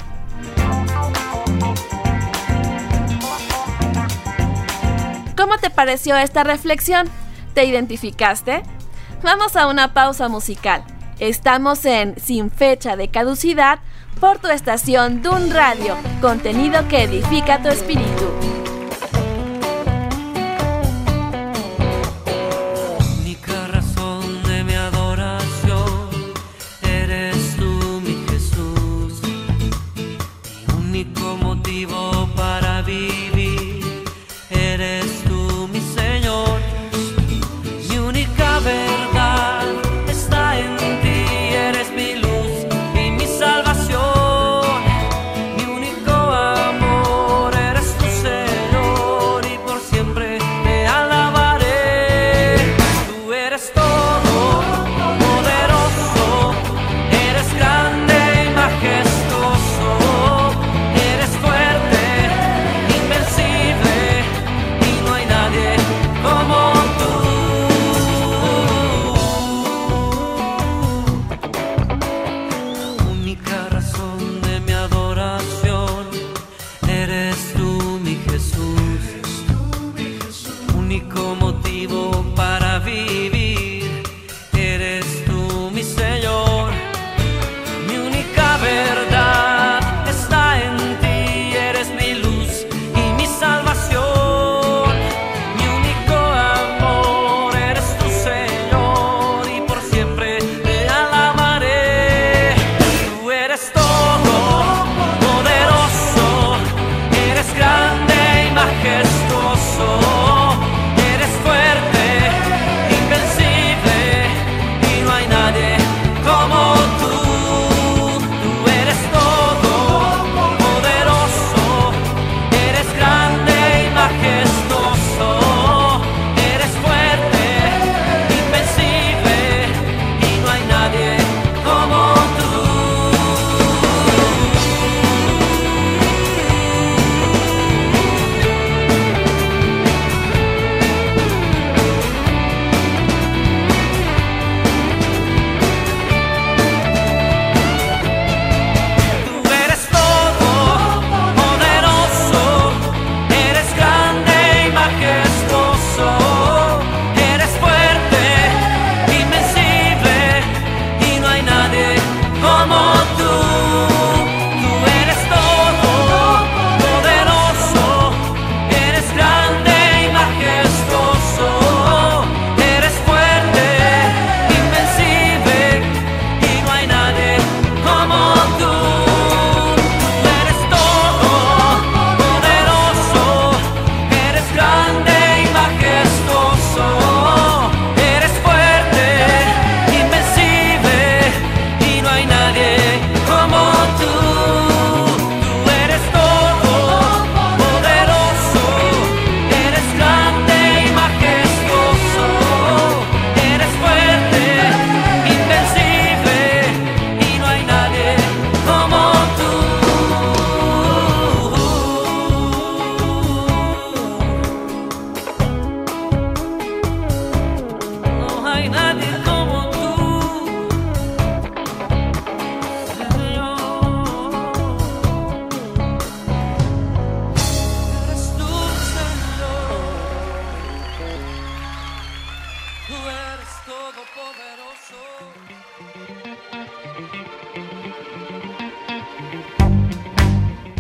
¿Cómo te pareció esta reflexión? ¿Te identificaste? Vamos a una pausa musical. Estamos en Sin fecha de caducidad por tu estación Dun Radio, contenido que edifica tu espíritu.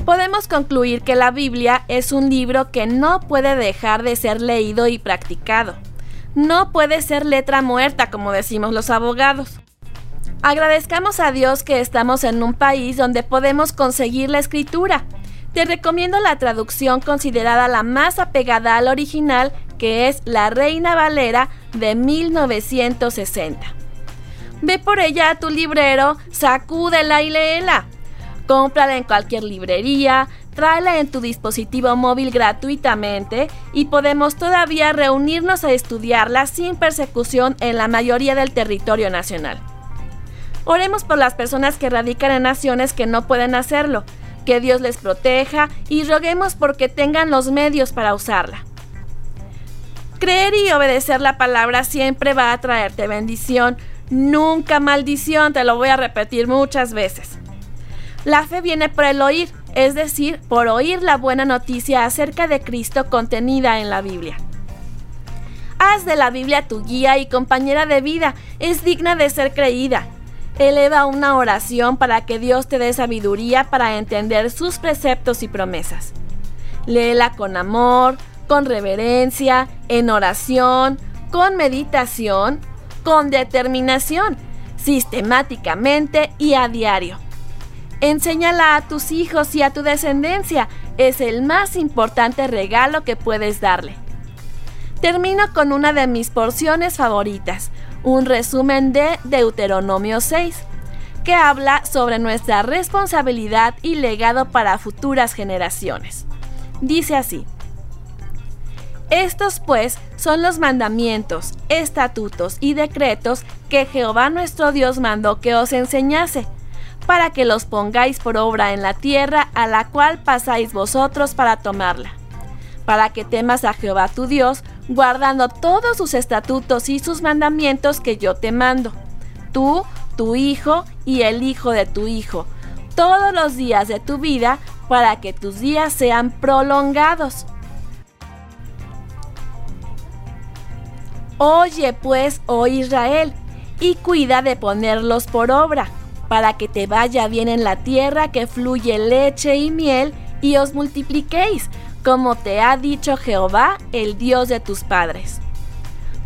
Podemos concluir que la Biblia es un libro que no puede dejar de ser leído y practicado. No puede ser letra muerta, como decimos los abogados. Agradezcamos a Dios que estamos en un país donde podemos conseguir la escritura. Te recomiendo la traducción considerada la más apegada al original, que es La Reina Valera de 1960. Ve por ella a tu librero, sacúdela y léela. Cómprala en cualquier librería, tráela en tu dispositivo móvil gratuitamente y podemos todavía reunirnos a estudiarla sin persecución en la mayoría del territorio nacional. Oremos por las personas que radican en naciones que no pueden hacerlo, que Dios les proteja y roguemos porque tengan los medios para usarla. Creer y obedecer la palabra siempre va a traerte bendición, nunca maldición, te lo voy a repetir muchas veces. La fe viene por el oír, es decir, por oír la buena noticia acerca de Cristo contenida en la Biblia. Haz de la Biblia tu guía y compañera de vida, es digna de ser creída. Eleva una oración para que Dios te dé sabiduría para entender sus preceptos y promesas. Léela con amor, con reverencia, en oración, con meditación, con determinación, sistemáticamente y a diario. Enséñala a tus hijos y a tu descendencia. Es el más importante regalo que puedes darle. Termino con una de mis porciones favoritas, un resumen de Deuteronomio 6, que habla sobre nuestra responsabilidad y legado para futuras generaciones. Dice así, Estos pues son los mandamientos, estatutos y decretos que Jehová nuestro Dios mandó que os enseñase para que los pongáis por obra en la tierra a la cual pasáis vosotros para tomarla, para que temas a Jehová tu Dios, guardando todos sus estatutos y sus mandamientos que yo te mando, tú, tu hijo y el hijo de tu hijo, todos los días de tu vida, para que tus días sean prolongados. Oye pues, oh Israel, y cuida de ponerlos por obra para que te vaya bien en la tierra que fluye leche y miel, y os multipliquéis, como te ha dicho Jehová, el Dios de tus padres.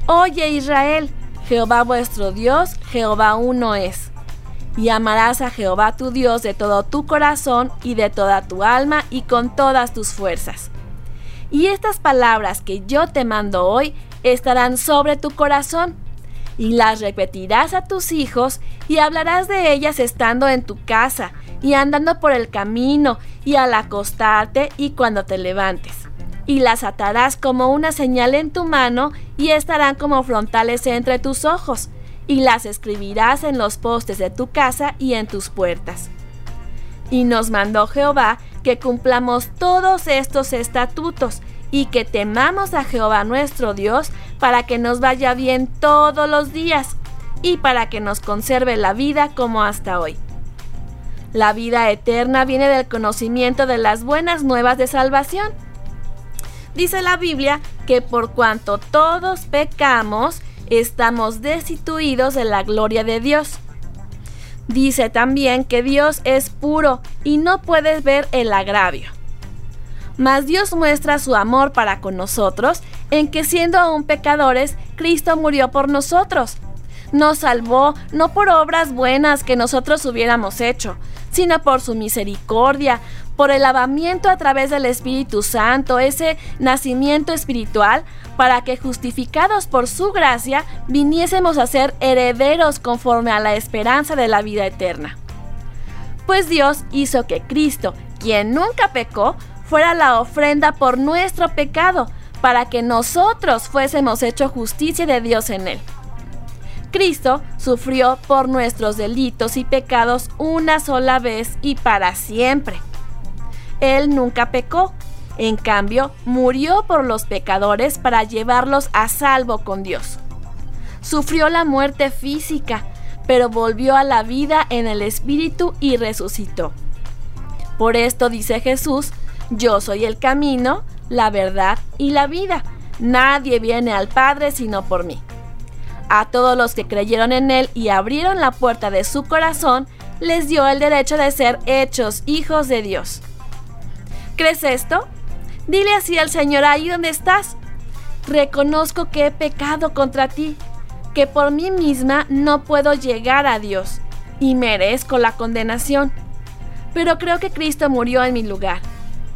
Oye Israel, Jehová vuestro Dios, Jehová uno es. Y amarás a Jehová tu Dios de todo tu corazón y de toda tu alma y con todas tus fuerzas. Y estas palabras que yo te mando hoy estarán sobre tu corazón y las repetirás a tus hijos y hablarás de ellas estando en tu casa y andando por el camino y al acostarte y cuando te levantes. Y las atarás como una señal en tu mano y estarán como frontales entre tus ojos, y las escribirás en los postes de tu casa y en tus puertas. Y nos mandó Jehová que cumplamos todos estos estatutos y que temamos a Jehová nuestro Dios para que nos vaya bien todos los días y para que nos conserve la vida como hasta hoy. La vida eterna viene del conocimiento de las buenas nuevas de salvación. Dice la Biblia que por cuanto todos pecamos, estamos destituidos de la gloria de Dios. Dice también que Dios es puro y no puedes ver el agravio. Mas Dios muestra su amor para con nosotros en que siendo aún pecadores, Cristo murió por nosotros. Nos salvó no por obras buenas que nosotros hubiéramos hecho, sino por su misericordia, por el lavamiento a través del Espíritu Santo, ese nacimiento espiritual, para que justificados por su gracia viniésemos a ser herederos conforme a la esperanza de la vida eterna. Pues Dios hizo que Cristo, quien nunca pecó, fuera la ofrenda por nuestro pecado, para que nosotros fuésemos hecho justicia de Dios en él. Cristo sufrió por nuestros delitos y pecados una sola vez y para siempre. Él nunca pecó, en cambio murió por los pecadores para llevarlos a salvo con Dios. sufrió la muerte física, pero volvió a la vida en el Espíritu y resucitó. Por esto dice Jesús, yo soy el camino, la verdad y la vida. Nadie viene al Padre sino por mí. A todos los que creyeron en Él y abrieron la puerta de su corazón, les dio el derecho de ser hechos hijos de Dios. ¿Crees esto? Dile así al Señor ahí donde estás. Reconozco que he pecado contra ti, que por mí misma no puedo llegar a Dios y merezco la condenación. Pero creo que Cristo murió en mi lugar.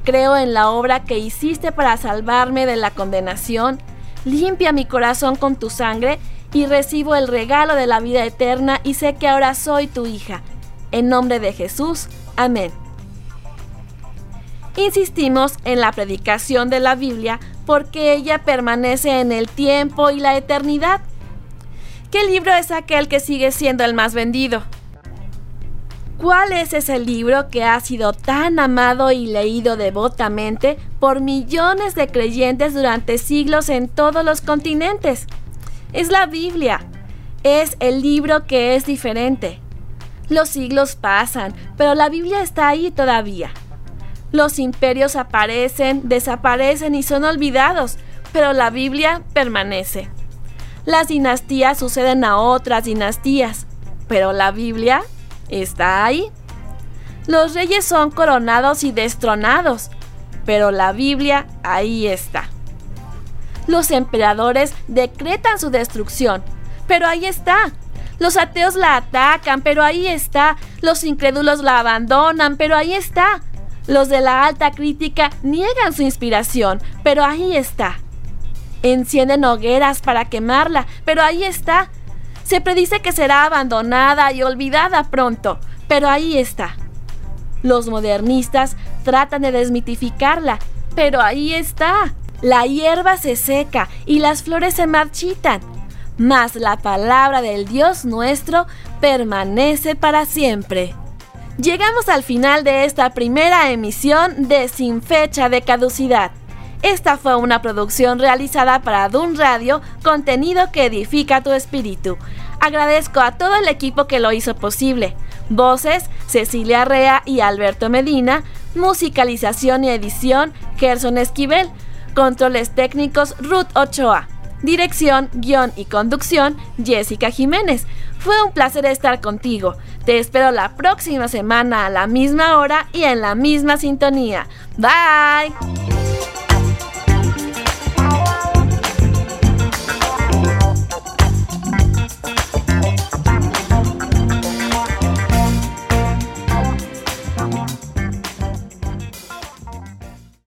Creo en la obra que hiciste para salvarme de la condenación. Limpia mi corazón con tu sangre y recibo el regalo de la vida eterna y sé que ahora soy tu hija. En nombre de Jesús. Amén. Insistimos en la predicación de la Biblia porque ella permanece en el tiempo y la eternidad. ¿Qué libro es aquel que sigue siendo el más vendido? ¿Cuál es ese libro que ha sido tan amado y leído devotamente por millones de creyentes durante siglos en todos los continentes? Es la Biblia. Es el libro que es diferente. Los siglos pasan, pero la Biblia está ahí todavía. Los imperios aparecen, desaparecen y son olvidados, pero la Biblia permanece. Las dinastías suceden a otras dinastías, pero la Biblia está ahí. Los reyes son coronados y destronados, pero la Biblia ahí está. Los emperadores decretan su destrucción, pero ahí está. Los ateos la atacan, pero ahí está. Los incrédulos la abandonan, pero ahí está. Los de la alta crítica niegan su inspiración, pero ahí está. Encienden hogueras para quemarla, pero ahí está. Se predice que será abandonada y olvidada pronto, pero ahí está. Los modernistas tratan de desmitificarla, pero ahí está. La hierba se seca y las flores se marchitan, mas la palabra del Dios nuestro permanece para siempre. Llegamos al final de esta primera emisión de Sin Fecha de Caducidad. Esta fue una producción realizada para Dun Radio, contenido que edifica tu espíritu. Agradezco a todo el equipo que lo hizo posible. Voces, Cecilia Rea y Alberto Medina. Musicalización y edición, Gerson Esquivel. Controles técnicos, Ruth Ochoa. Dirección, guion y conducción, Jessica Jiménez. Fue un placer estar contigo. Te espero la próxima semana a la misma hora y en la misma sintonía. Bye.